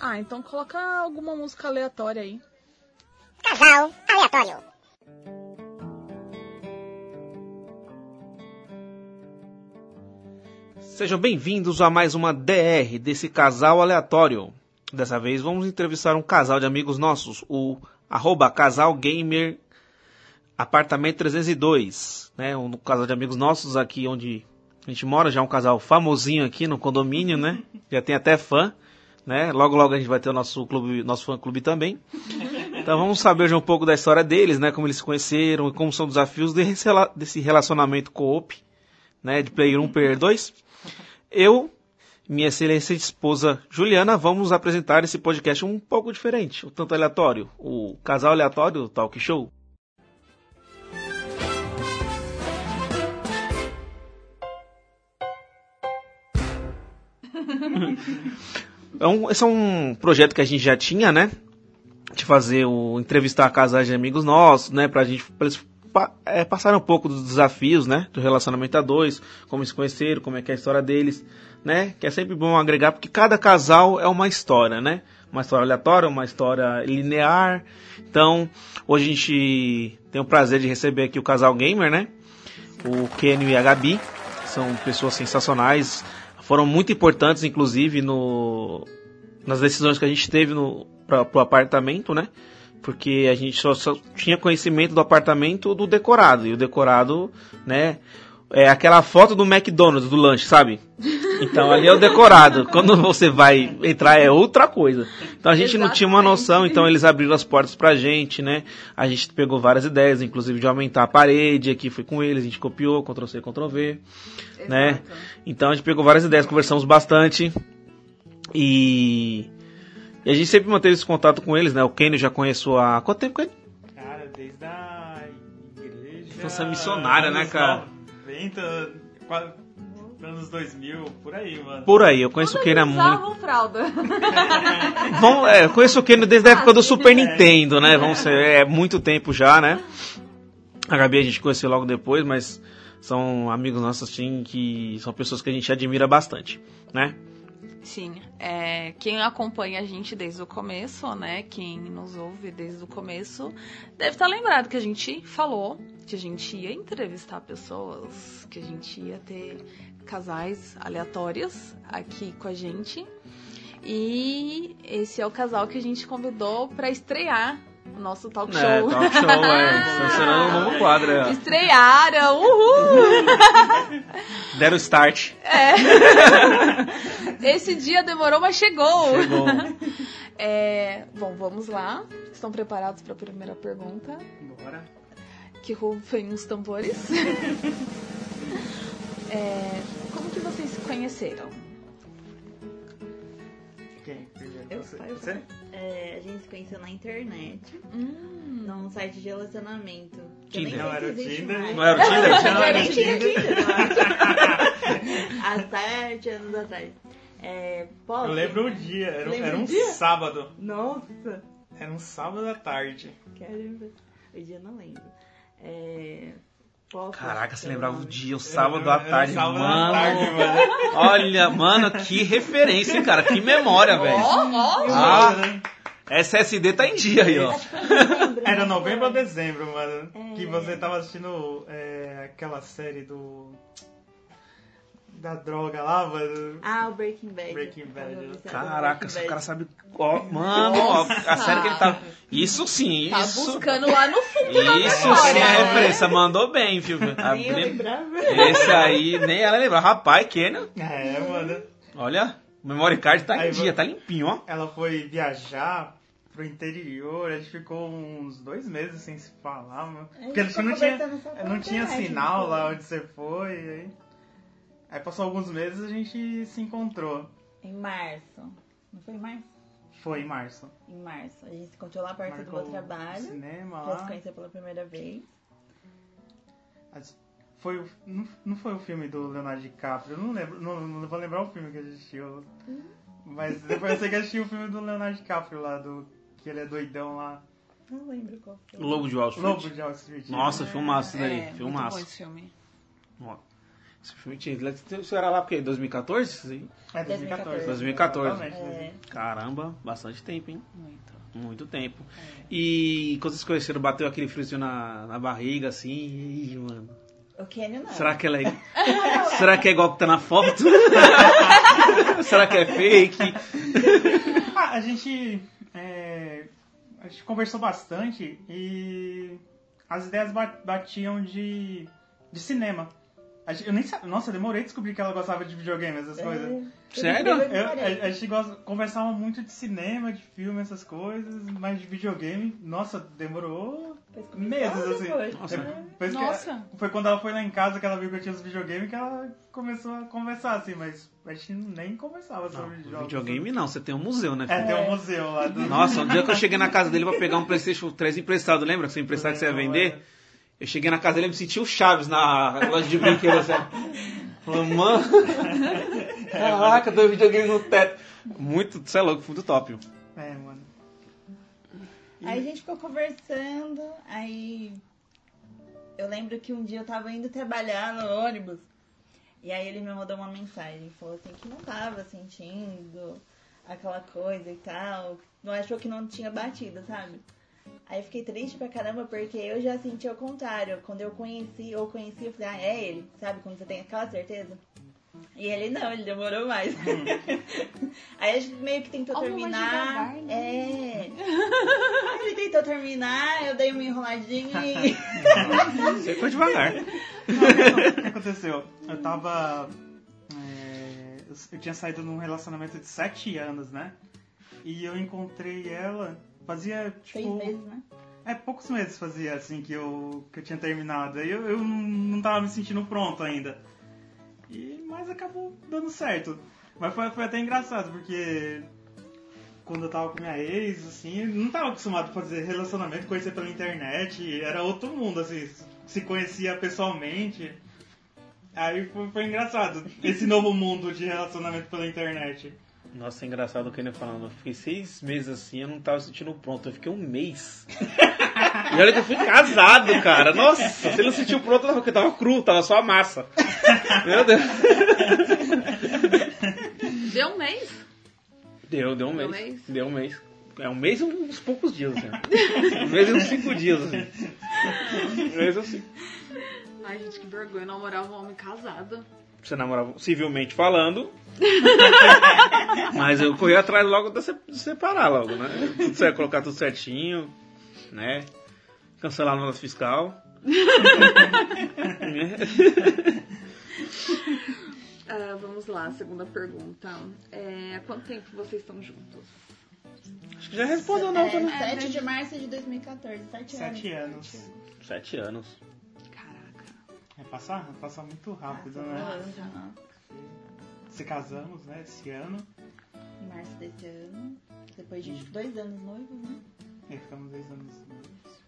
Ah, então coloca alguma música aleatória aí. Casal aleatório. Sejam bem-vindos a mais uma DR desse casal aleatório. Dessa vez vamos entrevistar um casal de amigos nossos, o arroba casal gamer apartamento 302, né? Um casal de amigos nossos aqui onde a gente mora, já é um casal famosinho aqui no condomínio, né? Já tem até fã, né? Logo logo a gente vai ter o nosso clube, nosso fã clube também. Então vamos saber já um pouco da história deles, né? Como eles se conheceram e como são os desafios desse rela- desse relacionamento co-op, né? De player 1, player 2. Eu, minha excelência esposa Juliana, vamos apresentar esse podcast um pouco diferente, um tanto aleatório. O casal aleatório Talk Show. É um, esse é um projeto que a gente já tinha, né? De fazer o entrevistar casais de amigos nossos, né? Pra gente pra eles é, um pouco dos desafios, né? Do relacionamento a dois, como se conheceram, como é que é a história deles, né? Que é sempre bom agregar, porque cada casal é uma história, né? Uma história aleatória, uma história linear. Então, hoje a gente tem o prazer de receber aqui o casal gamer, né? O Kenio e a Gabi. São pessoas sensacionais. Foram muito importantes, inclusive, no, nas decisões que a gente teve pra, pro apartamento, né? Porque a gente só, só tinha conhecimento do apartamento do decorado. E o decorado, né? É aquela foto do McDonald's, do lanche, sabe? Então ali é o decorado. Quando você vai entrar é outra coisa. Então a gente não tinha uma noção, então eles abriram as portas pra gente, né? A gente pegou várias ideias, inclusive de aumentar a parede, aqui foi com eles, a gente copiou, Ctrl C, Ctrl V, né? Então a gente pegou várias ideias, conversamos bastante. E, e a gente sempre manteve esse contato com eles, né? O Kenny já conheço há quanto tempo, Kenny? Cara, desde a igreja. Infância missionária, né, cara? 90, quase anos 2000, por aí, mano. Por aí, eu conheço o Quando há eles muito. usavam fralda. Vamos, é, eu conheço o Kenny desde a época do Super Nintendo, né? Vamos ser, é muito tempo já, né? A Gabi a gente conheceu logo depois, mas são amigos nossos, assim, que são pessoas que a gente admira bastante, né? Sim, é, quem acompanha a gente desde o começo, né? Quem nos ouve desde o começo, deve estar lembrado que a gente falou que a gente ia entrevistar pessoas, que a gente ia ter casais aleatórios aqui com a gente. E esse é o casal que a gente convidou para estrear nosso talk show. É, talk show, é. Funcionando um novo quadro, é. Estrearam, uhul! Deram start. Esse dia demorou, mas chegou. Chegou. É, bom, vamos lá. Estão preparados para a primeira pergunta? Bora. Que rufem os tambores. É, como que vocês se conheceram? Quem? Primeiro? Eu, Você? eu, Você? É, a gente se conheceu na internet, Hum, num site de relacionamento. Tinder. Não era o Tinder? mais. Não era o Tinder? Não, Eu era o Tinder. Há sete anos atrás. É, posso? Eu lembro o dia, era, um- era um dia? sábado. Nossa, Era um sábado à tarde. caramba. O dia eu não lembro. É? Caraca, você Pelo lembrava o dia, o sábado à tarde, sábado à mano. tarde, mano. Olha, mano, que referência, hein, cara. Que memória, velho. Ah, SSD tá em dia aí, ó. Era novembro ou dezembro, mano. É. Que você tava assistindo é, aquela série do. Da droga lá, mano. Ah, o Breaking Bad. Breaking Bad. Caraca, esse cara sabe. Ó, mano, ó, a série que ele tá. Isso sim, tá isso. buscando lá no fundo da Isso sim é referência. Mandou bem, viu? Nem eu lembrava. Esse aí, nem ela lembrava. Rapaz, Kenny, É, mano. olha, o memory card tá em Aí, dia, vou- tá limpinho, ó. Ela foi viajar pro interior, a gente ficou uns dois meses sem se falar, mano. Porque a gente não tinha, não tinha sinal não lá onde você foi. Aí, aí passou alguns meses a gente se encontrou. Em março. Não foi em março? Foi em março. em março. A gente se encontrou lá perto Marcou do meu trabalho. Cinema Pra se lá. conhecer pela primeira vez. As- Foi o- não, não foi o filme do Leonardo DiCaprio, eu não lembro, não, não vou lembrar o filme que a gente assistiu. Mas depois eu sei que assisti o filme do Leonardo DiCaprio lá, do, que ele é doidão lá. Não lembro qual foi. Lobo de Wall Street. Lobo de Wall Street. Nossa, filmaço isso daí. É, muito filmaço. bom esse filme. Ó, Esse filme tinha. Você era lá porque 2014? Sim. É 2014. 2014. Exatamente, É, Caramba, bastante tempo, hein? Muito. Muito tempo. E quando vocês conheceram, bateu aquele friozinho na, na barriga, assim. Ih, mano. O Kenny não. Será que ela é. Será que é igual que tá na foto? Será que é fake? Ah, a gente. é, a gente conversou bastante e as ideias ba- batiam de, de cinema. A gente- Eu nem sa- Nossa, eu demorei a descobrir que ela gostava de videogame, essas coisas. É, Sério? eu a, a gente gosta, conversava muito de cinema, de filme, essas coisas, mas de videogame, nossa, demorou meses, assim. depois. Nossa. Depois que- Nossa. foi quando ela foi lá em casa que ela viu que eu tinha os videogames que ela começou a conversar, assim, mas a gente nem conversava Não, sobre jogos. videogame não, você tem um museu, né? É, filho? tem um museu lá do. Nossa, um dia que eu cheguei na casa dele pra pegar um Playstation 3 emprestado, lembra? Que você emprestar que você ia vender? Eu cheguei na casa dele e me senti o Chaves na loja de brinquedos, assim. Falei, mano, caraca, dois videogames no teto. Muito, você é louco, muito top. É, mano. Aí a gente ficou conversando, aí eu lembro que um dia eu tava indo trabalhar no ônibus, e aí ele me mandou uma mensagem, falou assim que não tava sentindo aquela coisa e tal, não achou que não tinha batido, sabe? Aí fiquei triste pra caramba, porque eu já senti ao contrário. Quando eu conheci, ou conheci, eu falei, ah, é ele, sabe? Quando você tem aquela certeza. E ele não, ele demorou mais. Aí a gente meio que tentou terminar. devagar, né? É. Aí ele tentou terminar, eu dei uma enroladinha e. Você foi devagar. o que aconteceu? Eu tava. é, eu- tinha saído num relacionamento de 7 anos, né? E eu encontrei ela fazia, Seis tipo. meses, né? É, poucos meses fazia assim que eu, que eu tinha terminado. Aí eu, eu não não tava me sentindo pronto ainda. E, mas acabou dando certo. Mas foi, foi até engraçado, porque quando eu tava com minha ex, assim, eu não tava acostumado a fazer relacionamento, conhecer pela internet, era outro mundo, assim, se conhecia pessoalmente. Aí foi, foi engraçado, esse novo mundo de relacionamento pela internet. Nossa, é engraçado o Kenny falando. Eu fiquei seis meses assim, eu não tava sentindo pronto. Eu fiquei um mês. e olha que eu fui casado, cara. Nossa, se ele não sentiu pronto, porque tava cru, tava só a massa. Meu Deus. Deu um mês? Deu, deu um Deu mês. um mês? Deu um mês. É um mês e uns poucos dias, assim. Um mês e uns cinco dias, assim. Um mês assim. Ai, gente, que vergonha namorar um homem casado. Você namorava civilmente falando. Mas eu corri atrás logo de se- de separar logo, né? Tudo certo, colocar tudo certinho, né? Cancelar a nota fiscal. Lá, segunda pergunta. É, há quanto tempo vocês estão juntos? Acho que já respondeu não, É, né? 7 de março de 2014, 7 anos. 7 anos. Sete anos. Caraca. É passar? Passa muito rápido, né? Aham. Se casamos, né, esse ano. Em março desse ano. Depois de dois anos noivos, né? E ficamos dois anos noivos.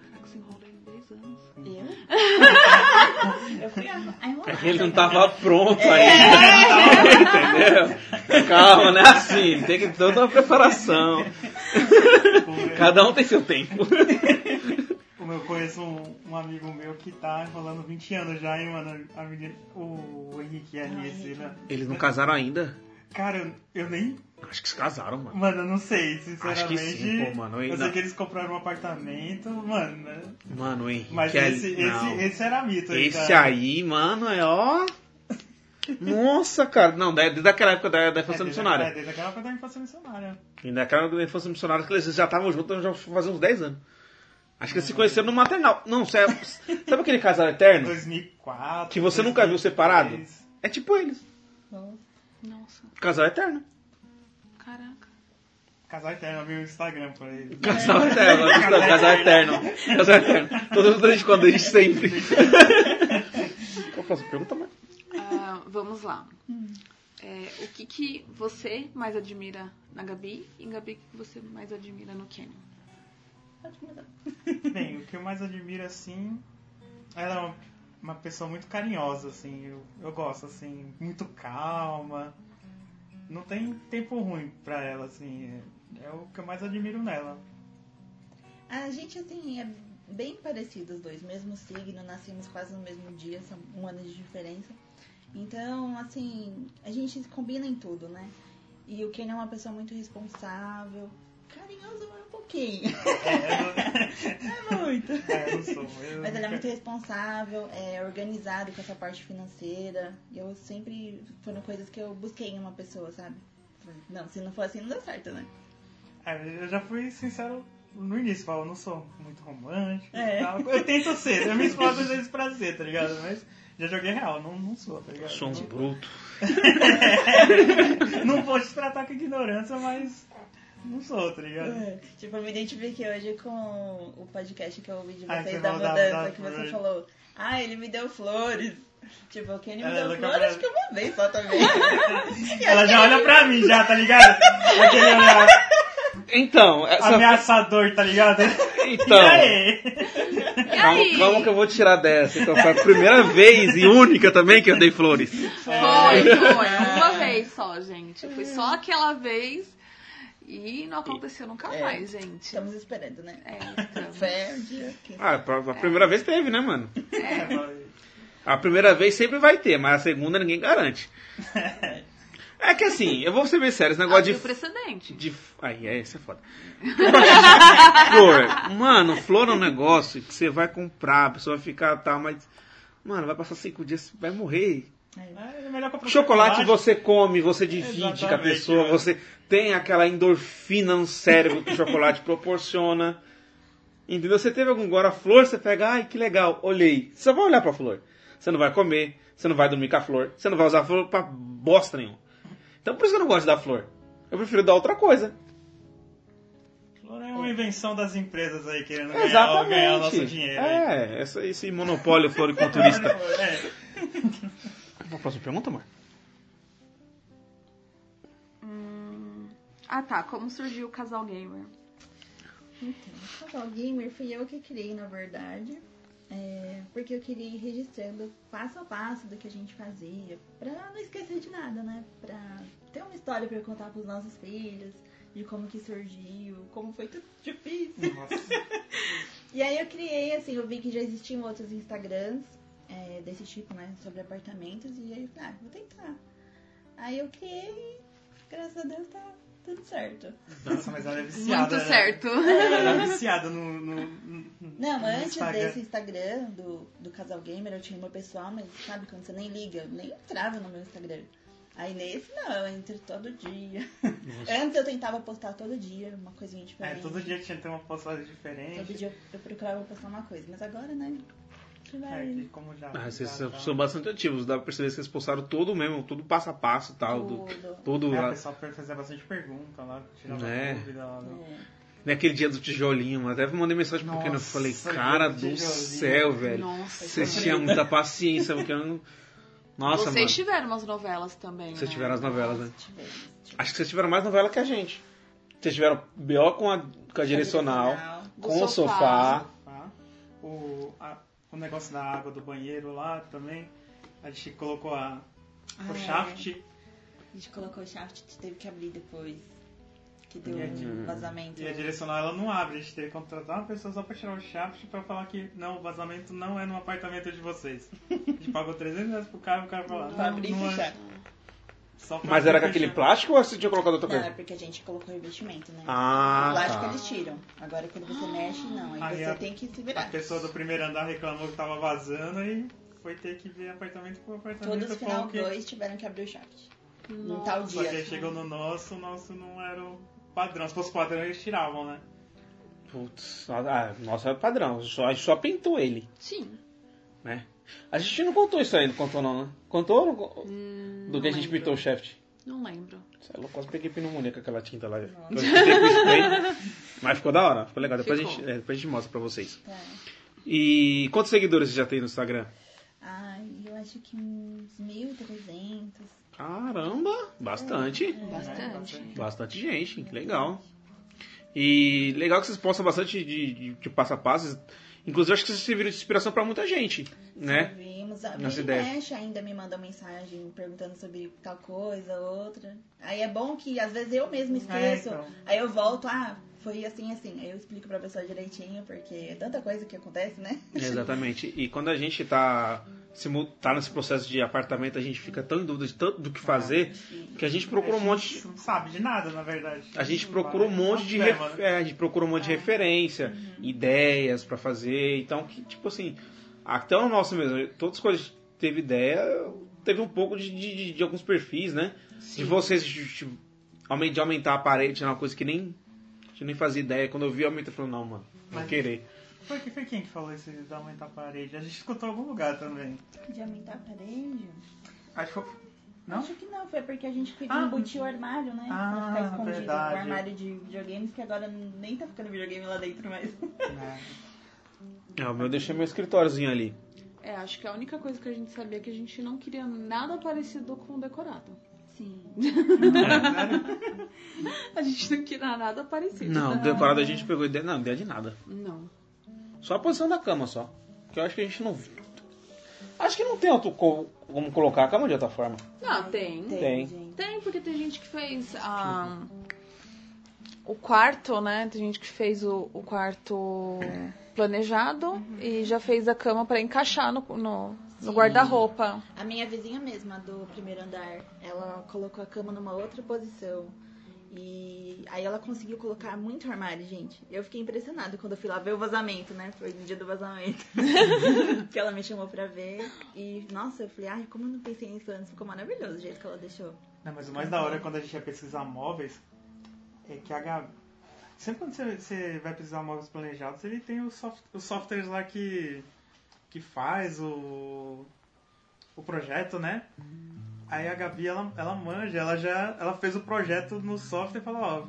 Caraca, se enrolei em 10 anos. Eu? eu fui a, a. É que ele não tava pronto ainda. Entendeu? Calma, não é assim. Tem que ter toda uma preparação. Cada um tem seu tempo. Eu conheço um, um amigo meu que tá enrolando 20 anos já, hein, mano? A menina, o, Henrique RS, né? Eles não casaram ainda? Cara, eu, nem. Acho que se casaram, mano. Mano, eu não sei, sinceramente. Acho que sim, pô, mano. Eu Eu sei que eles compraram um apartamento, mano, né? Mano, Henrique. Mas é- esse, não. esse, esse era mito aí, Esse cara. aí, mano, é ó. Nossa, cara. Não, desde aquela época da, da É, infância desde, missionária. é, desde aquela época da infância missionária. E naquela época da infância missionária que eles já estavam juntos já fazia uns 10 anos. Acho que eles se conheceram no maternal. Não, sabe, sabe aquele casal eterno? 2004. Que você nunca viu 2003. separado? É tipo eles. Nossa, Casal eterno. caraca. Casal eterno, eu vi o Instagram por aí. Casal eterno. Não, casal eterno. Casal eterno. Todo mundo de quando, desde sempre. Qual a próxima pergunta, mãe? Ah, vamos lá. É, o que, que você mais admira na Gabi e Gabi, o que você mais admira no começar. Bem, o que eu mais admiro, assim, ela é uma, uma pessoa muito carinhosa, assim, eu, eu gosto, assim, muito calma. Não tem tempo ruim pra ela, assim, é, é o que eu mais admiro nela. A gente, assim, é bem parecido os dois, mesmo signo, nascemos quase no mesmo dia, são um ano de diferença. Então, assim, a gente combina em tudo, né? E o Ken é uma pessoa muito responsável, carinhoso pouquinho, É, é muito. é, eu não sou. Eu Mas ele é muito responsável, é organizado com essa parte financeira. E eu sempre foram coisas que eu busquei em uma pessoa, sabe? Não, se não for assim, não dá certo, né? É, eu já fui sincero no início, falo, eu não sou muito romântico É. tal. Eu tento ser, eu me esforço às vezes pra ser, tá ligado? Mas já joguei real, não, não sou, tá ligado? Sou um bruto. Não vou te tratar com ignorância, mas não sou, tá ligado? É. Tipo, eu me identifiquei hoje com o podcast que eu ouvi de Ah, vocês da mudança, da que você falou. Ah, ele me deu flores. Tipo, o Kenny me Ela deu é flores, pra- acho que uma vez só também. Ela já olha pra mim já, tá ligado? Aquele olhar Então, essa. ameaçador, tá ligado? Então. E aí? Calma, calma que eu vou tirar dessa. Então, foi a primeira vez e única também que eu dei flores. Foi, foi. Uma vez só, gente. Foi só aquela vez e não aconteceu nunca É. mais, gente. Estamos esperando, né? É, estamos. Fé, um dia. Ah, a primeira vez teve, né, mano? É, A primeira vez sempre vai ter, mas a segunda ninguém garante. É que assim, eu vou ser bem sério, esse negócio Abriu de. precedente. de aí, é, isso é foda. flor. Mano, flor é um negócio que você vai comprar, a pessoa vai ficar tal, mas. Mano, vai passar cinco dias, você vai morrer. É melhor comprar Chocolate você come, você divide com a Exatamente, pessoa, mano. você tem aquela endorfina no cérebro que o chocolate proporciona. Entendeu? Você teve algum agora a flor, você pega, ai que legal, olhei. Você só vai olhar pra flor. Você não vai comer, você não vai dormir com a flor, você não vai usar a flor pra bosta nenhuma. Então por isso que eu não gosto da flor. Eu prefiro dar outra coisa. Flor é uma invenção das empresas aí querendo ganhar, Exatamente. ganhar o nosso dinheiro. aí. É, essa- esse monopólio floriculturista. É. Uma próxima pergunta, amor? Ah tá, como surgiu o casal gamer? Então, o Casal Gamer fui eu que criei, na verdade. é, porque eu queria ir registrando passo a passo do que a gente fazia. Pra não esquecer de nada, né? Pra ter uma história pra contar pros nossos filhos. De como que surgiu, como foi tudo difícil. E aí eu criei, assim, eu vi que já existiam outros Instagrams é, desse tipo, né? Sobre apartamentos. E aí eu falei, ah, vou tentar. Aí eu criei e, graças a Deus, tá tudo certo. Nossa, mas ela é viciada. Muito né? certo. Ela é viciada no. no, no Não, no antes Instagram. desse Instagram do, do Casal Gamer, eu tinha o meu pessoal, mas sabe quando você nem liga? Eu nem entrava no meu Instagram. Aí nesse não, eu entro todo dia. Antes eu tentava postar todo dia, uma coisinha É, diferente. todo dia tinha que ter uma postagem diferente. Todo dia eu procurava postar uma coisa. Mas agora, né? É, que como já. Ah, vocês já- são, bastante ativos, dá pra perceber que vocês postaram todo mesmo, tudo passo a passo e tal. do- Tudo. Tudo É, lá. o pessoal fazia bastante pergunta lá, tirava É. dúvida lá. do- É. Naquele dia do tijolinho, mas até mandei mensagem pro pequeno. Eu Nossa, falei, cara do do céu, velho. Nossa. Vocês tinham muita paciência, porque eu não. Nossa, Vocês mano. tiveram umas novelas também, Vocês né? tiveram as novelas, né? Tivemos, tivemos. Acho que vocês tiveram mais novela que a gente. Vocês tiveram BO com a, com a direcional, Do com o sofá. sofá. O, a- o negócio da água do banheiro lá também. A gente colocou a, Ah, o é. shaft. A gente colocou o shaft, teve que abrir depois. Que deu E um vazamento. E a direcional ela não abre, a gente teve que contratar uma pessoa só pra tirar o shaft pra falar que não, o vazamento não é no apartamento de vocês. A gente pagou 300 reais pro cara e o cara falou, não, e não é. Mas era com aquele plástico ou você tinha colocado outra Não, é coisa? porque a gente colocou investimento, né? Ah, o plástico tá. eles tiram. Agora quando você mexe, não. Aí, Aí você a- tem que se A virar. pessoa do primeiro andar reclamou que tava vazando e foi ter que ver apartamento por apartamento. Todos final que- 2 tiveram que abrir o shaft. Num tal Só que aí dia. chegou no nosso, o nosso não era o padrão. Se fosse padrão, eles tiravam, né? Putz, ah, nossa, é padrão. Só, a só pintou ele, Sim. né? A gente não contou isso aí, não contou não, né? Contou ou não Hum, do que a gente lembro. pintou o shaft? Não lembro. É louco, quase peguei pneumonia com aquela tinta lá. Eu spray, mas ficou da hora, ficou legal. Depois, A, Ficou. gente, é, depois a gente mostra pra vocês. Tá. E quantos seguidores você já tem no Instagram? Ai, eu acho que uns 1.300. Caramba, bastante. Bastante. Bastante gente, que legal. E legal que vocês postam bastante de, de, de passo a passo. Inclusive, acho que vocês serviram de inspiração pra muita gente, né? Vimos, a Nossa ideia. mexe ainda me manda mensagem perguntando sobre tal coisa, outra. Aí é bom que às vezes eu mesmo esqueço. É, então. Aí eu volto, ah, foi assim, assim. Aí eu explico pra pessoa direitinho, porque é tanta coisa que acontece, né? Exatamente. E quando a gente tá, se tá nesse processo de apartamento, a gente fica tão em dúvida de tanto do que fazer que a gente procura um monte. Não sabe de nada, na verdade. A gente procura um monte de ref- né? é, a gente procura um monte de referência, ideias pra fazer. Então, que, tipo assim, até o nosso mesmo, todas as coisas que teve ideia, teve um pouco de, de, de alguns perfis, né? De vocês de, de, aumen- de aumentar a parede, é uma coisa que nem a gente nem fazia ideia. Quando eu vi, eu falei, não, mano, não querer. Foi, foi quem que falou isso de aumentar a parede? A gente escutou em algum lugar também. De aumentar a parede? Acho que foi... Não? Acho que não, foi porque a gente Ah. embutiu o armário, né? Ah, pra ficar escondido verdade. o armário de videogames, que agora nem tá ficando videogame lá dentro mais. É. É, o meu eu deixei meu escritóriozinho ali. É, acho que a única coisa que a gente sabia é que a gente não queria nada parecido com decorado. Sim. A gente não queria nada parecido. Não, decorado a gente pegou ideia. Não, ideia de nada. Não. Só a posição da cama só. Que eu acho que a gente não. Acho que não tem outro co- como colocar a cama de outra forma. Não, tem. Tem, Tem. gente. Tem, porque tem gente que fez a... o quarto, né? Tem gente que fez o, o quarto planejado e já fez a cama pra encaixar no, no, no guarda-roupa. A minha vizinha mesma, do primeiro andar, ela colocou a cama numa outra posição. Aí ela conseguiu colocar muito armário, gente. Eu fiquei impressionada quando eu fui lá ver o vazamento, né? Foi no dia do vazamento. que ela me chamou pra ver. E, nossa, eu falei, ai, como eu não pensei nisso antes? Ficou maravilhoso o jeito que ela deixou. Não, mas o mais da hora é quando a gente ia pesquisar móveis é que a Gabi. Sempre quando você, você vai pesquisar móveis planejados, ele tem os, soft- os softwares lá que, que faz o, o projeto, né? Aí a Gabi, ela, ela manja, ela já ela fez o projeto no software e falou, ó,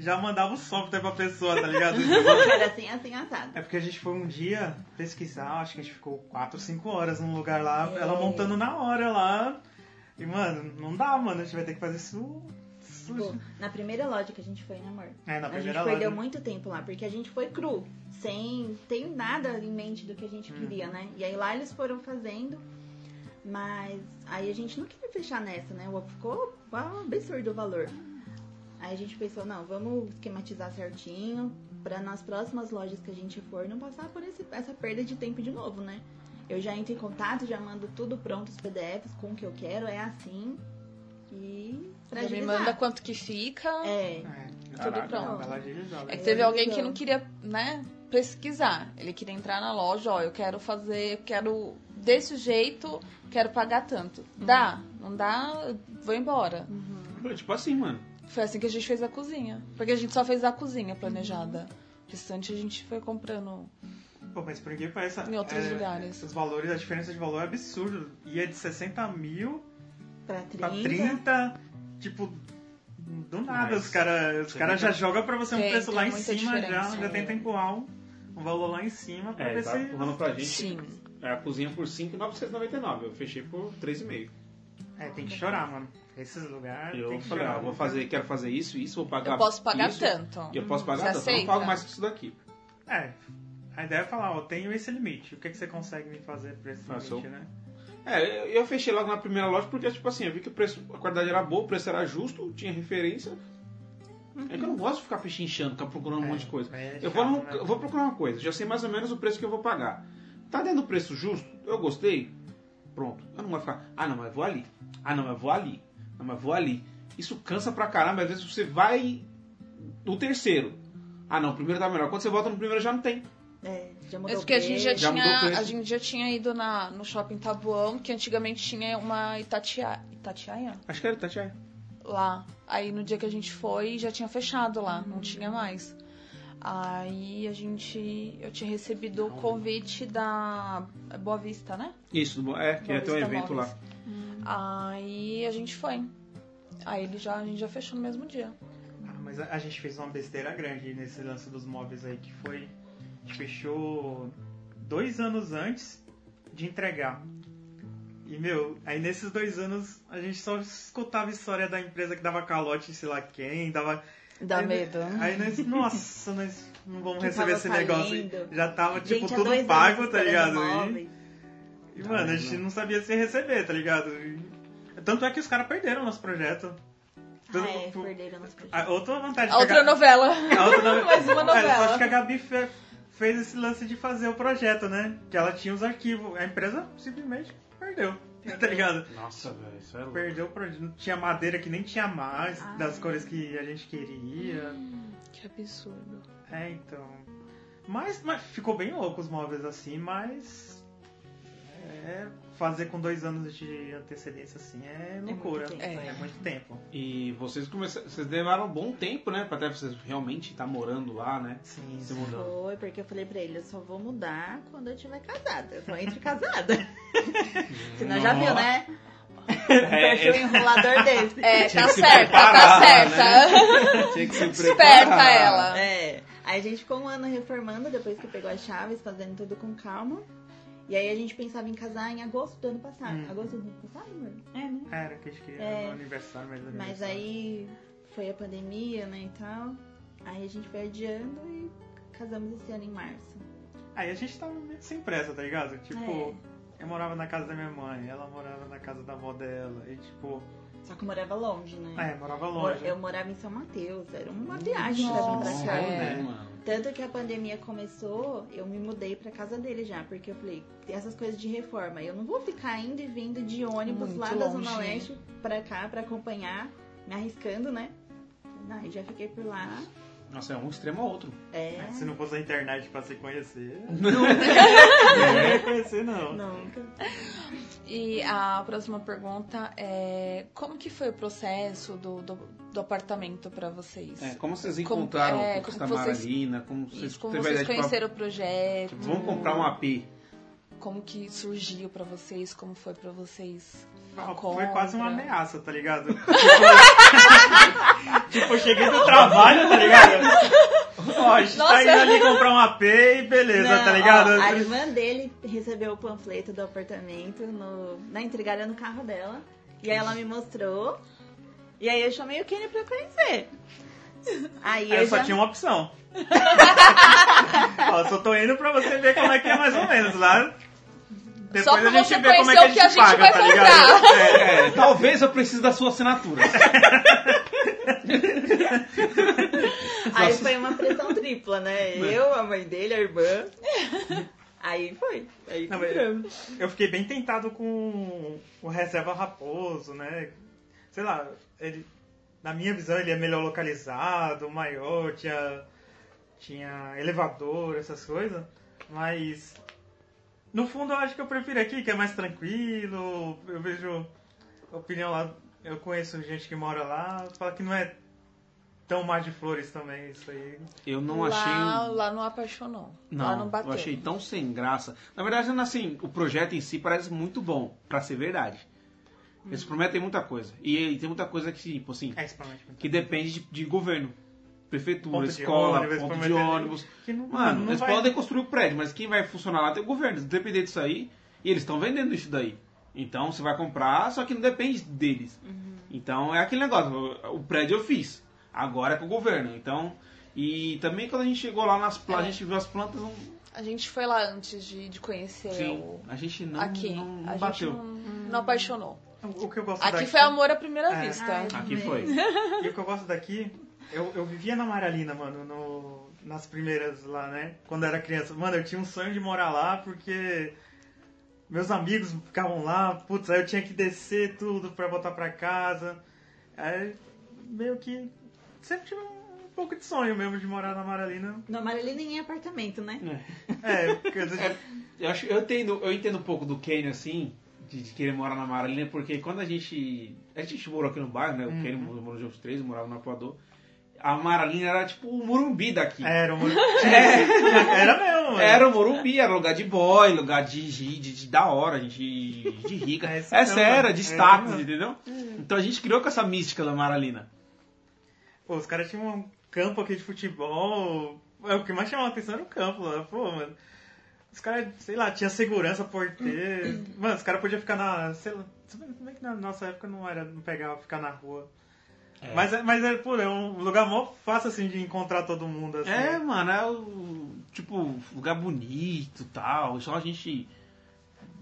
já mandava o software pra pessoa, tá ligado? Era assim, assim, assado. É porque a gente foi um dia pesquisar, acho que a gente ficou 4, 5 horas num lugar lá, É. ela montando na hora lá. E, mano, não dá, mano, a gente vai ter que fazer isso. Pô, na primeira loja que a gente foi, né, amor? É, na a gente primeira perdeu loja. muito tempo lá, porque a gente foi cru, sem ter nada em mente do que a gente queria, né? E aí lá eles foram fazendo, mas aí a gente não queria fechar nessa, né? Ficou um absurdo o valor. Aí a gente pensou, não, vamos esquematizar certinho, pra nas próximas lojas que a gente for não passar por esse- essa perda de tempo de novo, né? Eu já entro em contato, já mando tudo pronto, os PDFs com o que eu quero, é assim. E pra Já me manda quanto que fica. É, É, Tudo caraca, pronto. É que teve alguém que não queria, né, pesquisar. Ele queria entrar na loja, ó, eu quero fazer, quero desse jeito, quero pagar tanto. Dá? Não dá? Vou embora. Tipo assim, mano. Foi assim que a gente fez a cozinha. Porque a gente só fez a cozinha planejada. O restante a gente foi comprando. Pô, mas por que parece. Em outros lugares. Os valores, a diferença de valor é absurdo. Ia de 60 mil pra 30. pra 30, tipo. Do nada, Mas os caras os cara já jogam pra você um Tem, preço tem lá em cima, já, já é. tenta empurrar um, um valor lá em cima pra É, ver tá se. empurrando pra gente. Sim. É a cozinha por 5,999. Eu fechei por 3,5. É, tem que chorar, mano. Esses lugares. Eu tem que falei, ah, vou fazer, quero fazer isso, isso, vou pagar. Eu posso pagar isso, tanto. E eu posso pagar Você tanto. Eu não aceita? pago mais que isso daqui. É. A ideia é falar, ó, tenho esse limite. O que, que você consegue me fazer por esse Ah, limite, né? É, eu, eu fechei logo na primeira loja porque, tipo assim, eu vi que o preço, a qualidade era boa, o preço era justo, tinha referência. É que eu não gosto de ficar pechinchando, ficar procurando um monte de coisa. é eu, vou, né? eu vou procurar uma coisa, já sei mais ou menos o preço que eu vou pagar. Tá dentro do preço justo? Eu gostei? Pronto. Eu não vou ficar, ah não, mas vou ali. Ah não, mas vou ali. Não, mas vou ali. Isso cansa pra caramba, às vezes você vai no terceiro. Ah não, o primeiro tá melhor. Quando você volta no primeiro já não tem. É, já mudou Mas porque a gente já, o tinha. A gente já tinha ido na, no shopping Tabuão, que antigamente tinha uma Itatiaia. Itatiaia? Acho que era Tatiana. Lá. Aí no dia que a gente foi, já tinha fechado lá, não tinha mais. Aí a gente. Eu tinha recebido o convite da Boa Vista, né? Isso, é, que ia ter um Boa evento lá. Aí a gente foi. Aí ele já, a gente já fechou no mesmo dia. Ah, mas a, a gente fez uma besteira grande nesse lance dos móveis aí, que foi. A gente fechou dois anos antes de entregar. E, meu, aí nesses dois anos a gente só escutava história da empresa que dava calote, sei lá quem, dava. Dá aí, medo. Aí nós, nossa, nós não vamos Que receber esse negócio. Já tava, tipo, Gente, tudo pago, tá ligado? E, e, mano, a gente não sabia se receber, tá ligado? E- tanto é que os caras perderam nosso projeto. Tanto- Ah, é, perderam nosso projeto. a outra vantagem A outra Ga- novela. a outra novela- Mais uma É, novela. acho que a Gabi fe- fez esse lance de fazer o projeto, né? Que ela tinha os arquivos. A empresa simplesmente perdeu. Tá ligado? Nossa, velho, isso é louco. Perdeu o projeto. Não tinha madeira que nem tinha mais, Ah. das cores que a gente queria. Que absurdo. É, então. Mas, mas ficou bem louco os móveis assim, mas. É, fazer com dois anos de antecedência assim é loucura. tempo, é. é. muito tempo. E vocês começaram. Vocês levaram um bom tempo, né? Pra até vocês realmente estar morando lá, né? Sim, Se mudando. Foi, porque eu falei pra ele, eu só vou mudar quando eu tiver casada. Eu só entro casada. Senão já viu, né? É, Perfil enrolador desse. É, tá certa, tá né? certa. Tinha que se Esperta preparar. ela. É. Aí a gente ficou um ano reformando, depois que pegou as chaves, fazendo tudo com calma. E aí a gente pensava em casar em agosto do ano passado. Hum. Agosto do ano passado, amor? É, né? Era que a gente queria É. no aniversário, mas no Mas aniversário. aí foi a pandemia, né, e tal. Aí a gente foi adiando e casamos esse ano em março. Aí a gente tava meio sem pressa, tá ligado? Tipo, É. eu morava na casa da minha mãe, ela morava na casa da avó dela. E tipo, Só que eu morava longe, né? é, morava longe. Eu morava em São Mateus, era uma viagem pra vir pra cá. é. né, mano? Tanto que a pandemia começou, eu me mudei pra casa dele já, porque eu falei, tem essas coisas de reforma, eu não vou ficar indo e vindo de ônibus Muito lá da Zona longe. Leste pra cá pra acompanhar, me arriscando, né? Aí já fiquei por lá. Nossa, é um extremo ao outro. É. É, Se não fosse a internet pra se conhecer, não ia conhecer, não. Nunca. E a próxima pergunta é como que foi o processo do, do, do apartamento pra vocês? É, como vocês Como- encontraram é, a Conquista como vocês- Maralina? Como vocês, Isso, como vocês conheceram o projeto? Tipo, vamos comprar um AP. Como que surgiu pra vocês? Como foi pra vocês? Foi quase uma ameaça, tá ligado? Tipo, tipo, eu cheguei do trabalho, tá ligado? Ó, a gente Nossa. tá indo ali comprar um AP e beleza, Não, tá ligado? ó, a irmã dele recebeu o panfleto do apartamento no, na entregária no carro dela. E aí ela me mostrou. E aí eu chamei o Kenny pra conhecer. Aí Aí eu, eu só já... tinha uma opção. Ó, só tô indo pra você ver como é que é mais ou menos lá. Depois Só pra a gente você vê como é que o que a gente paga, vai tá ligado? É, É, talvez eu precise da sua assinatura. Aí foi uma pressão tripla, né? Eu, a mãe dele, a irmã. Aí foi. Aí Não. Eu fiquei bem tentado com o Reserva Raposo, né? Sei lá, ele, na minha visão ele é melhor localizado, maior, tinha, tinha elevador, essas coisas. Mas no fundo eu acho que eu prefiro aqui, que é mais tranquilo. Eu vejo opinião lá, eu conheço gente que mora lá, fala que não é tão mar de flores também, isso aí. Eu não lá, achei. lá não apaixonou. Não, lá não bateu. eu achei tão sem graça. Na verdade, assim, o projeto em si parece muito bom, pra ser verdade. Eles prometem muita coisa. E, e tem muita coisa que, tipo assim, É que depende de, de governo. Prefeitura, Ponto de escola, ônibus, ponto de ônibus. Não- Mano, não eles vai- podem construir o prédio, mas quem vai funcionar lá tem o governo. Se depender disso aí, e eles estão vendendo isso daí. Então você vai comprar, só que não depende deles. Então é aquele negócio, o, prédio eu fiz, agora é com o governo. Então, e também quando a gente chegou lá nas plantas, a gente viu as plantas, não, A gente foi lá antes de, de conhecer sim, o... a gente não, Aqui. não, não a bateu. gente não, não apaixonou. O que eu gosto Aqui daqui, foi amor à primeira É. vista. Ai, Aqui foi. E o que eu gosto daqui, eu, eu vivia na Maralina, mano, no, nas primeiras lá, né? Quando eu era criança. Mano, eu tinha um sonho de morar lá porque meus amigos ficavam lá, putz, aí eu tinha que descer tudo pra voltar pra casa. Aí meio que sempre tive um, pouco de sonho mesmo de morar na Maralina. Não, Marilene em apartamento, né? É, quer dizer, Eu, acho, eu, entendo, eu entendo um pouco do Kenny, assim, de, de querer morar na Maralina, porque quando a gente. A gente morou aqui no bairro, né? O Kenny morou no Jogos 3, morava no Equador. A Maralina era tipo o Morumbi daqui. era, um, era mesmo, mano. Era o Morumbi, era lugar de boy, lugar de, de, de, de da hora, de, de rica. É É, mesmo, sério, mano. de É status, mesmo. entendeu? Então a gente criou com essa mística da Maralina. Pô, os caras tinham um campo aqui de futebol. É, O que mais chamava a atenção era o campo lá. Pô, mano. Os caras, sei lá, tinha segurança por ter. Mano, os caras podiam ficar na. Sei lá. Como é que na nossa época não era, não pegava ficar na rua. Mas, é- mas é, pô, é um lugar mó fácil assim de encontrar todo mundo. Assim. É, mano, é o. Tipo, lugar bonito e tal. Só a gente.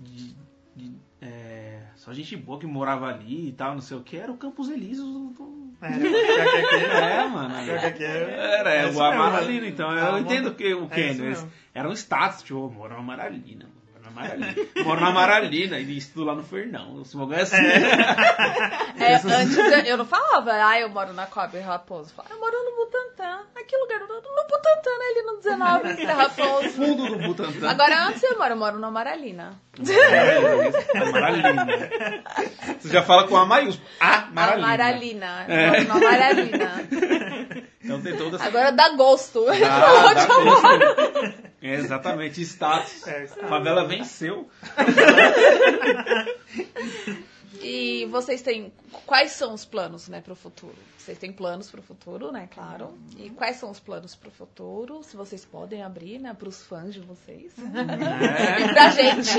de- de- é, só gente boa que morava ali e tal, não sei o que. Era o Campos Elíseos do. É, que aqui- É, mano. é- Era, é é isso o Amaralina, né? então. É Eu entendo que o é mas mesmo. era um status, tipo, eu moro na Amaralina. Moro na Amaralina. moro na Amaralina e estudo lá no Fernão. Esse lugar é assim. É, antes eu, eu não falava, ah, eu moro na Cobre Raposo. Eu falava, eu moro no Butantã. Ah, que lugar? No Butantã, né? Ali no 19, que é Raposo. Fundo do Butantã. Agora, antes eu moro, eu moro na Maralina. É, Amaralina. Você já fala com a maiúscula. Amaralina. Amaralina. É. Eu moro na Maralina. Então tem toda essa Agora dá gosto. Ah, dá gosto. É, exatamente, status. É, status. A favela venceu. E vocês têm. Quais são os planos, né, pro futuro? Vocês têm planos pro futuro, né, claro. E quais são os planos pro futuro? Se vocês podem abrir, né, pros fãs de vocês. É. E pra gente.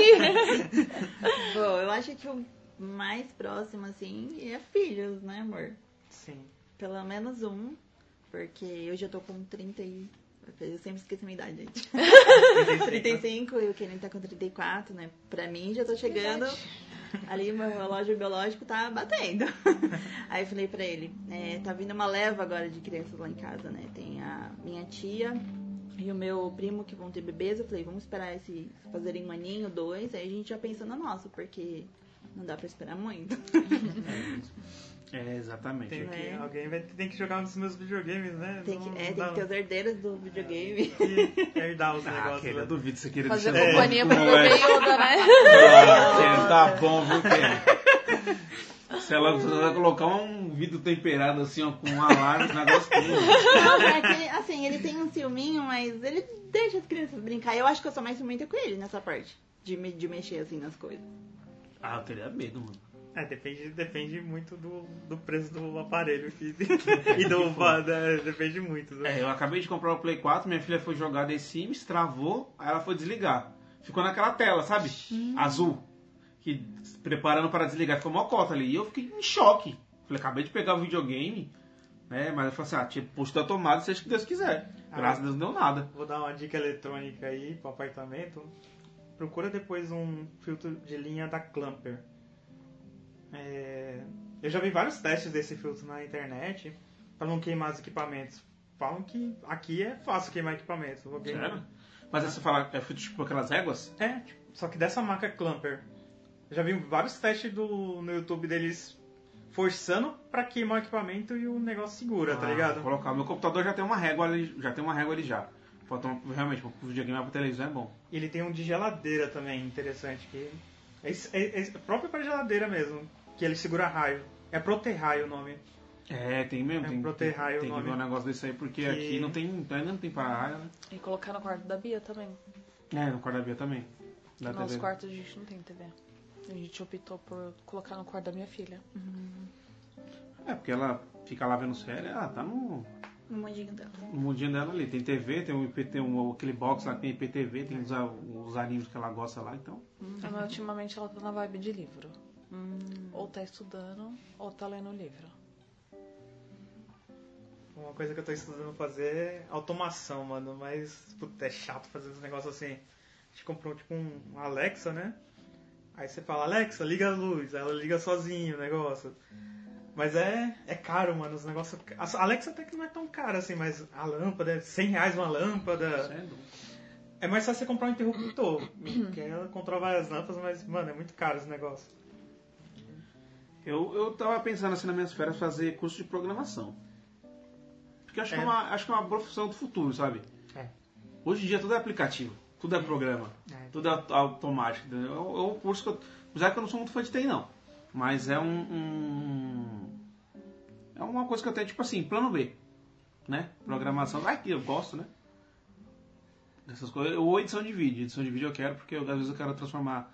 Bom, eu acho que o mais próximo, assim, é filhos, né, amor? Sim. Pelo menos um, porque eu já tô com 30 e... Eu sempre esqueço a minha idade, gente. 35 e o Kenan tá com 34, né? Pra mim, já tô chegando... Ali meu relógio biológico tá batendo. Aí eu falei pra ele, é, tá vindo uma leva agora de crianças lá em casa, né? Tem a minha tia e o meu primo que vão ter bebês. Eu falei, vamos esperar esse fazerem um aninho, dois, aí a gente já pensa no nosso, porque não dá pra esperar muito. É, exatamente. Tem que, É. Alguém vai, tem que jogar nos meus videogames, né? Tem que, Não é, tem dá que ter os herdeiros do videogame. que herdar os Ah, negócios. Keila, né? eu duvido você querer Fazer deixar companhia pro bebê. Yoda, né? Ah, Tá bom, viu, Keila? Se ela, se ela colocar um vidro temperado assim, ó, com um alarme, esse negócio tudo. Não, é que, assim, ele tem um ciúminho, mas ele deixa as crianças brincar. Eu acho que eu sou mais ciumenta com ele nessa parte. De, me- de mexer assim nas coisas. Ah, eu teria medo, mano. É, depende, depende muito do, do preço do aparelho que, e do. da- depende muito. né? É, eu acabei de comprar o Play 4, minha filha foi jogar The Sims, travou, aí ela foi desligar. Ficou naquela tela, sabe? Azul. Que preparando para desligar, ficou mó cota ali. E eu fiquei em choque. Falei, acabei de pegar o videogame, né? Mas eu falei assim, ah, tinha posto da tomada, seja o que Deus quiser. Graças a Deus não deu nada. Vou dar uma dica eletrônica aí pro apartamento. Procura depois um filtro de linha da Clamper. É, Eu já vi vários testes desse filtro na internet para não queimar os equipamentos. Falam que aqui é fácil queimar equipamentos. Vou queimar-? Mas você fala, é feito tipo aquelas réguas? É, tipo, só que dessa marca Clamper. Eu já vi vários testes do, no YouTube deles forçando pra queimar o equipamento e o negócio segura, tá Ah, ligado? vou colocar. Meu computador já tem uma régua ali, já tem uma régua ali já. Falta realmente, pro videogame pro televisão é bom. E ele tem um de geladeira também, interessante. Que é, é, é próprio para geladeira mesmo, que ele segura raio. É Proterraio o nome. É, tem mesmo. É tem, tem, tem o que ver um negócio desse aí, porque Que- aqui não tem. Ainda não tem para-raio, né? E colocar no quarto da Bia também. É, no quarto da Bia também. Da No nosso TV. quarto a gente não tem TV. A gente optou por colocar no quarto da minha filha. É, porque ela fica lá vendo série, ela tá no, No mundinho dela. no mundinho dela ali. Tem TV, tem, um IP, tem um, aquele box lá que tem IPTV, tem os, os animes que ela gosta lá, então. Mas ultimamente ela tá na vibe de livro. Ou tá estudando, ou tá lendo livro. Uma coisa que eu tô estudando fazer é automação, mano. Mas, puta, é chato fazer esse negócio assim. A gente comprou tipo um Alexa, né? Aí você fala, Alexa, liga a luz. Aí ela liga sozinho o negócio. Mas é, é caro, mano, os negócios. A Alexa até que não é tão cara assim, mas a lâmpada, é 100 reais uma lâmpada. Sério? É mais fácil você comprar um interruptor, que ela controla várias lâmpadas, mas, mano, é muito caro esse negócio. Eu, eu tava pensando assim nas minhas férias fazer curso de programação. Porque eu acho, que é É. uma, acho que é uma profissão do futuro, sabe? É. Hoje em dia tudo é aplicativo, tudo é programa, É. tudo é au- automático. É um é um curso que eu. Apesar que eu não sou muito fã de TI, não. Mas é um, um- É uma coisa que eu tenho, tipo assim, plano B. Né? Programação. Vai que eu gosto, né? Dessas coisas. Ou edição de vídeo. Edição de vídeo eu quero porque eu, às vezes eu quero transformar.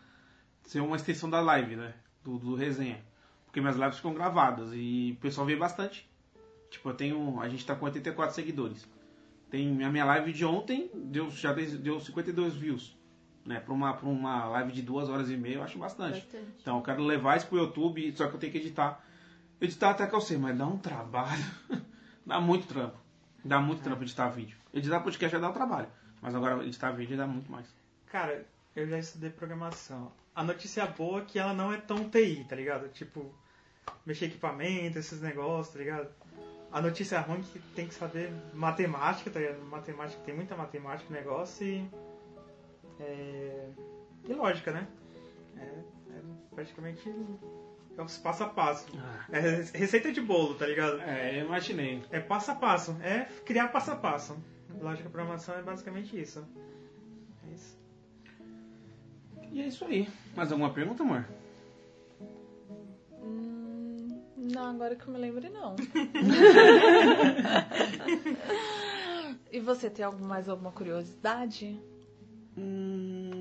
Ser uma extensão da live, né? Do, do resenha. Porque minhas lives ficam gravadas e o pessoal vê bastante. Tipo, eu tenho. A gente tá com 84 seguidores. Tem a minha live de ontem deu, já deu deu 52 views. Né? Pra uma, pra uma live de duas horas e meia, eu acho bastante. Bastante. Então eu quero levar isso pro YouTube, só que eu tenho que editar. Editar até que eu sei, mas dá um trabalho. dá muito trampo. Dá muito trampo editar vídeo. Editar podcast já dá um trabalho. Mas agora editar vídeo dá muito mais. Cara, eu já estudei programação. A notícia boa é que ela não é tão TI, tá ligado? Tipo, mexer equipamento, esses negócios, tá ligado? A notícia ruim é que tem que saber matemática, tá ligado? Matemática, tem muita matemática no negócio e. É, e lógica, né? É, é praticamente é os passo a passo. É receita de bolo, tá ligado? É, imaginei. É passo a passo, é criar passo a passo. Lógica programação é basicamente isso. É isso. E é isso aí. Mais alguma pergunta, amor? Hum, não, agora que eu me lembre, não. e você tem algum, mais alguma curiosidade? Hum...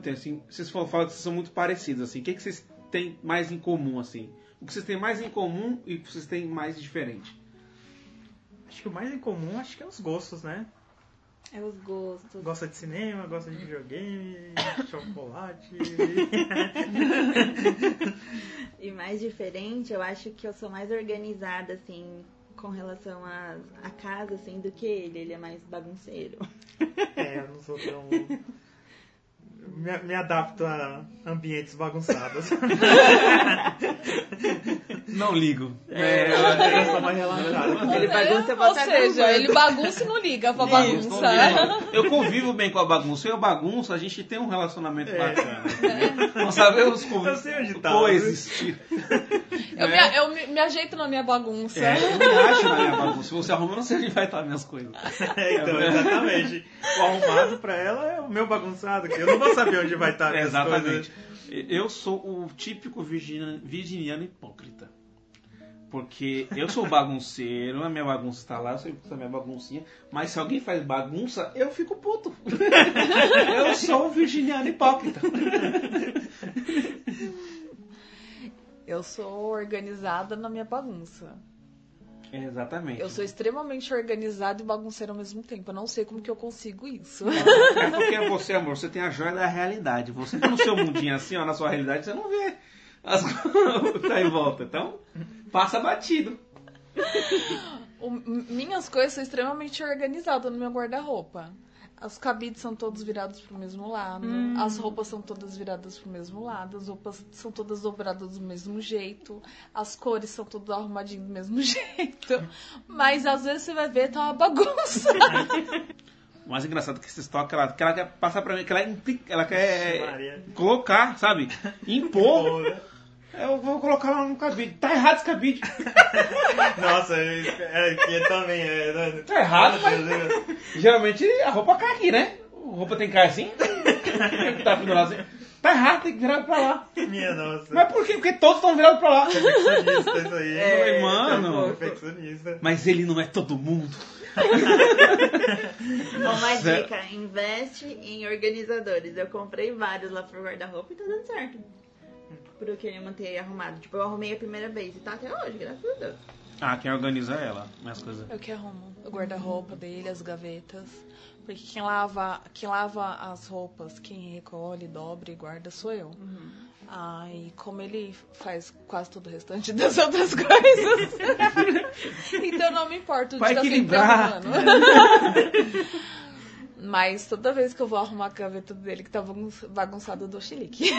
Tenho, assim, vocês falam, falam que vocês são muito parecidos, assim. O que, que vocês têm mais em comum, assim? O que vocês têm mais em comum e o que vocês têm mais diferente? Acho que o mais em comum acho que é os gostos, né? É os gostos. Gosta de cinema, gosta de videogame, chocolate. E mais diferente, eu acho que eu sou mais organizada, assim, com relação à à casa, assim, do que ele. Ele é mais bagunceiro. é, eu não sou tão. Me, me adapto a ambientes bagunçados. Não ligo. É, eu sou mais relaxado. Ele bagunça, vou Ou seja, ele bagunça e não liga pra Isso, bagunça. Eu convivo bem com a bagunça. Eu bagunço, a gente tem um relacionamento bacana. entendeu? Nós sabemos como Eu sei onde tá, coexistir. Eu, me, eu me, me ajeito na minha bagunça. É, eu me acho na minha bagunça. Se você arruma, eu não sei onde vai estar minhas coisas. É, então, exatamente. O arrumado pra ela é o meu bagunçado, que eu não vou saber onde vai estar Exatamente. coisas. Eu sou o típico virginiano, virginiano hipócrita. Porque eu sou bagunceiro, a minha bagunça está lá, eu sei que é a minha baguncinha, mas se alguém faz bagunça, eu fico puto. eu sou o virginiano hipócrita. Eu sou organizada na minha bagunça. Exatamente. Eu sou extremamente organizada e bagunceira ao mesmo tempo. Eu não sei como que eu consigo isso. É porque você, amor, você tem a joia da realidade. Você tá no seu mundinho assim, ó, na sua realidade, você não vê as coisas tá em volta. Então, passa batido. O- minhas coisas são extremamente organizadas no meu guarda-roupa. Os cabides são todos virados pro mesmo lado. As roupas são todas viradas pro mesmo lado. As roupas são todas dobradas do mesmo jeito. As cores são todas arrumadinhas do mesmo jeito. Mas às vezes você vai ver, tá uma bagunça. O mais engraçado é que esse toque, ela, que ela quer passar pra mim, que ela, ela quer Maria. colocar, sabe? Impor. Eu vou colocar lá no cabide. Tá errado esse cabide. Nossa, é, aqui também é. né? Tá errado, Deus. Geralmente a roupa cai aqui, né? A roupa tem que cair assim. tá pendurado assim. Tá errado, tem que virar pra lá. Minha nossa. Mas por quê? Porque todos estão virados pra lá. Perfeccionista isso aí. É, mano. Perfeccionista. Mas ele não é todo mundo. Uma Zé- dica, investe em organizadores. Eu comprei vários lá pro guarda-roupa e tá dando certo. Que eu manter arrumado. Tipo, eu arrumei a primeira vez e tá até hoje, graças a Deus. Ah, quem organiza é ela, minhas coisas. Eu que arrumo o guarda-roupa dele, as gavetas. Porque quem lava, quem lava as roupas, quem recolhe, dobra e guarda sou eu. Ah, e como ele faz quase todo o restante das outras coisas, então não me importo de Vai estar sempre equilibrar. arrumando. Mas toda vez que eu vou arrumar a gaveta dele que tá bagun- bagunçada, eu dou chilique.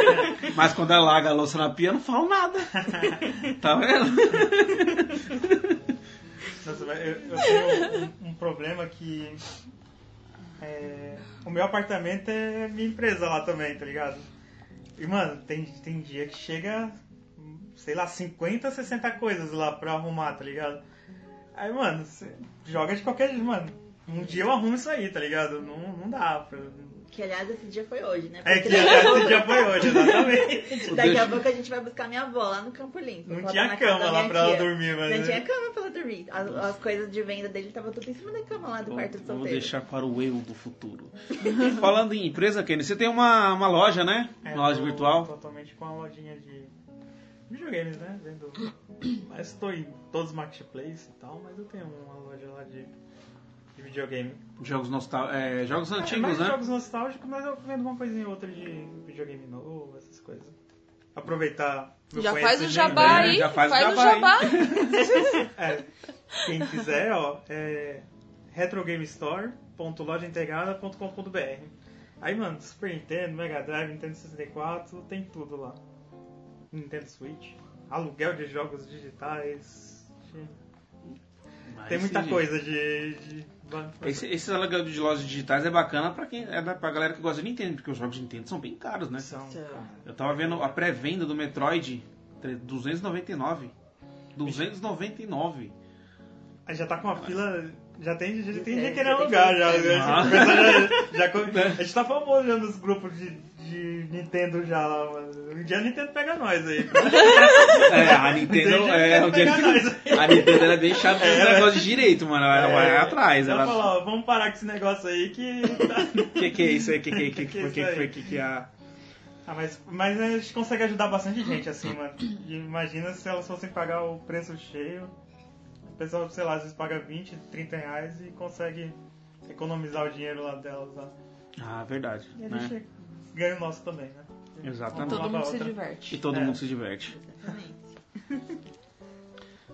Mas quando ela larga a louça na pia, eu não falo nada. Tá vendo? Nossa, eu, eu tenho um, um problema que. é, o meu apartamento é minha empresa lá também, tá ligado? E, mano, tem, tem dia que chega, sei lá, 50, 60 coisas lá pra arrumar, tá ligado? Aí, mano, você joga de qualquer jeito, mano. Um dia eu arrumo isso aí, tá ligado? Não, não dá pra. Que aliás esse dia foi hoje, né? É Porque que daqui a esse dia foi hoje, exatamente. Daqui a pouco a gente vai buscar minha avó lá no Campo Limpo. Não Vou tinha cama lá pra ela tia. dormir, mas- Não tinha cama pra ela dormir. As, as coisas de venda dele estavam tudo em cima da cama lá do quarto Vou solteiro. deixar para o eu do futuro. Falando em empresa, Kenny, você tem uma, uma loja, né? É, Uma loja virtual. Totalmente com uma lojinha de videogames, né? Vendo. Mas estou em todos os marketplaces e tal, mas eu tenho uma loja lá de, de videogame. Jogos, nostal é, jogos É, antigos, mais né? jogos nostálgicos, mas eu vendo uma coisinha ou outra de videogame novo, essas coisas. Aproveitar meu Já faz o jabá aí. Já faz Faz, o o jabá, jabá. É, quem quiser, ó, é retrogamestore.lojaintegrada.com.br Aí, mano, Super Nintendo, Mega Drive, Nintendo 64, tem tudo lá. Nintendo Switch, aluguel de jogos digitais. Tem muita coisa de. de... Esse, esses aluguel de lojas digitais é bacana pra quem é da, pra galera que gosta de Nintendo, porque os jogos de Nintendo são bem caros, né? São, Eu tava vendo a pré-venda do Metroid, tre- 299. 299. Aí já tá com uma fila. Já tem, já tem gente É, querendo já tem alugar já. já- Ah. pessoal já- já co- a gente tá famoso já nos grupos de, de Nintendo já lá, mano. Um dia a Nintendo pega nós aí. É, a Nintendo é, o dia a Nintendo ela é bem chata com esse É, negócio de direito, mano. Ela vai É, atrás. Ela ó, vamos parar com esse negócio aí que. Que que é isso aí? Que que, que, que, Que foi? Que? Que que é a... Ah, mas, mas a gente consegue ajudar bastante gente assim, mano. Imagina se elas fossem pagar o preço cheio. O pessoal, sei lá, às vezes paga 20, 30 reais e consegue economizar o dinheiro lá delas lá. Ah, verdade. E a Né? gente ganha o nosso também, né? Exatamente. Todo mundo se outra. E diverte. todo É. mundo se diverte.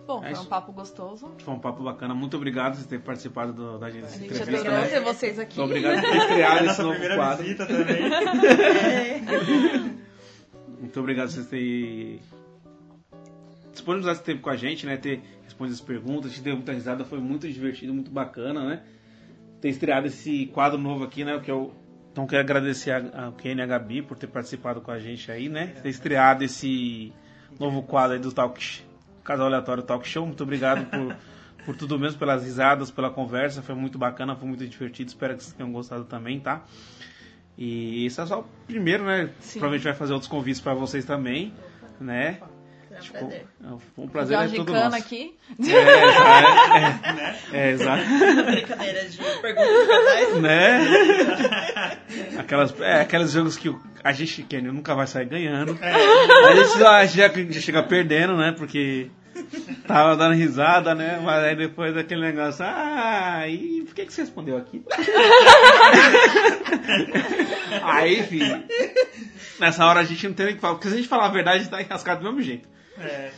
Bom, É foi isso. um papo gostoso. Foi um papo bacana. Muito obrigado por ter participado do- da gente A gente entrevista. adorou né? ter vocês aqui. Muito obrigado por ter É criado a esse nossa novo primeira quadro. visita também. Muito obrigado por vocês terem disponibilizado esse tempo com a gente, né? Ter respondido as perguntas, gente deu muita risada, foi muito divertido, muito bacana, né? Ter estreado esse quadro novo aqui, né? Que eu então quero agradecer ao Kenny e a Gabi por ter participado com a gente aí, né? Ter estreado esse novo quadro aí do Talk Sh- Casal Aleatório Talk Show. Muito obrigado por, por tudo mesmo, pelas risadas, pela conversa. Foi muito bacana, foi muito divertido. Espero que vocês tenham gostado também, tá? E esse é só o primeiro, né? Sim. Provavelmente vai fazer outros convites pra vocês também, né? Será um Tipo, prazer. foi um prazer é Fazer todo nosso. aqui. É, é, é, exato. Brincadeiras de perguntas casais. né? Aquelas, é, aqueles jogos que a gente, Kenny, nunca vai sair ganhando. A gente já, já, já chega perdendo, né? Porque tava dando risada, né? Mas aí depois daquele negócio, ah, e por que, que você respondeu aqui? aí, filho, nessa hora a gente não tem nem o que falar, porque se a gente falar a verdade, a gente tá enrascado do mesmo jeito. É,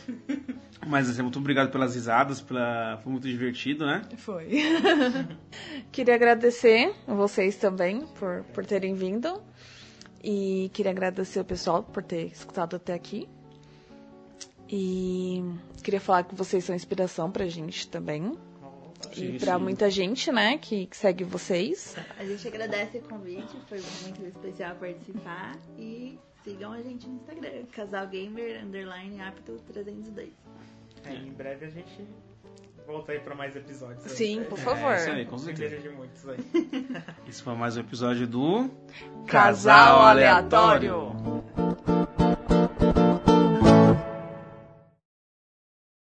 Mas assim, muito obrigado pelas risadas, pela... foi muito divertido, né? Foi. queria agradecer a vocês também por, por terem vindo. E queria agradecer o pessoal por ter escutado até aqui. E queria falar que vocês são inspiração pra gente também. Sim, e pra sim. muita gente, né, que, que segue vocês. A gente agradece o convite, foi muito especial participar. E sigam a gente no Instagram, Casal Gamer Underline Apto 302. é, em breve a gente volta aí pra mais episódios. aí. Sim, por É, favor. isso aí, com certeza. de muitos aí. Esse foi mais um episódio do Casal Aleatório.